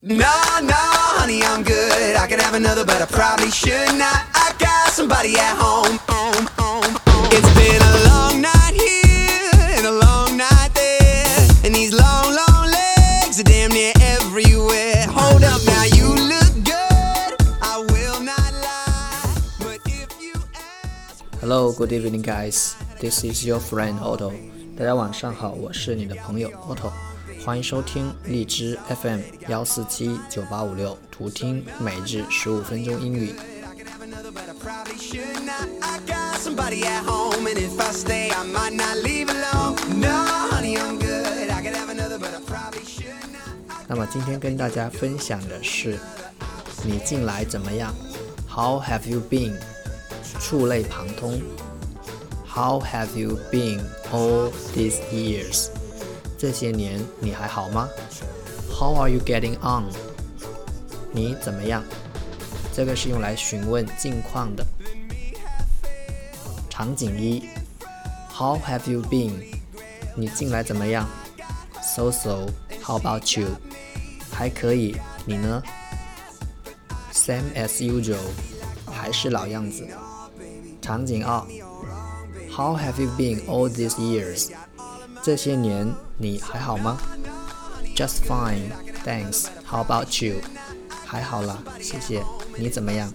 No, no, honey, I'm good. I could have another, but I probably should not. I got somebody at home. home, home, home. It's been a long night here and a long night there. And these long, long legs are damn near everywhere. Hold up now, you look good. I will not lie. But if you ask. Hello, good evening, guys. This is your friend Otto. 大家晚上好，我是你的朋友 Otto， 欢迎收听荔枝 FM 幺四七九八五六，图听每日十五分钟英语。那么今天跟大家分享的是，你近来怎么样？How have you been？触类旁通。How have you been all these years？这些年你还好吗？How are you getting on？你怎么样？这个是用来询问近况的。场景一，How have you been？你近来怎么样？So so。How about you？还可以，你呢？Same as usual，还是老样子。场景二，How have you been all these years？这些年 你还好吗？Just fine，thanks。How about you？还好啦，谢谢。你怎么样？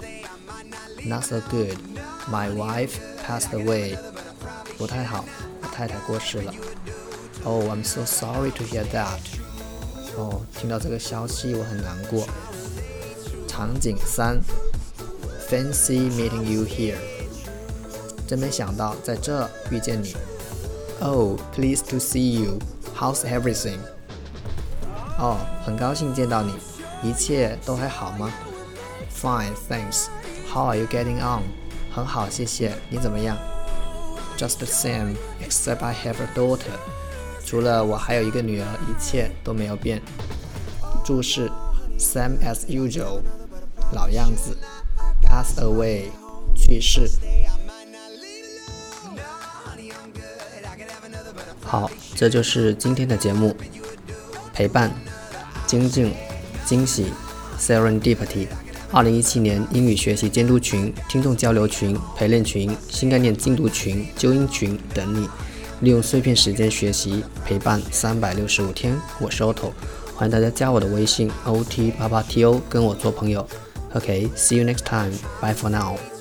Not so good。My wife passed away。不太好，我太太过世了。Oh, I'm so sorry to hear that. 哦，听到这个消息我很难过。场景三，Fancy meeting you here。真没想到在这遇见你。Oh, pleased to see you. How's everything? 哦，很高兴见到你，一切都还好吗？Fine, thanks. How are you getting on? 很好，谢谢。你怎么样？Just the same, except I have a daughter. 除了我还有一个女儿，一切都没有变。注释：same as usual，老样子。pass away，去世。 好，这就是今天的节目。陪伴、精进、惊喜、serendipity。二零一七年英语学习监督群、听众交流群、陪练群、新概念精读群、纠音群等你。利用碎片时间学习，陪伴三百六十五天。我是 Otto，欢迎大家加我的微信 ot 八八 to 跟我做朋友。OK，see、you next time，bye for now。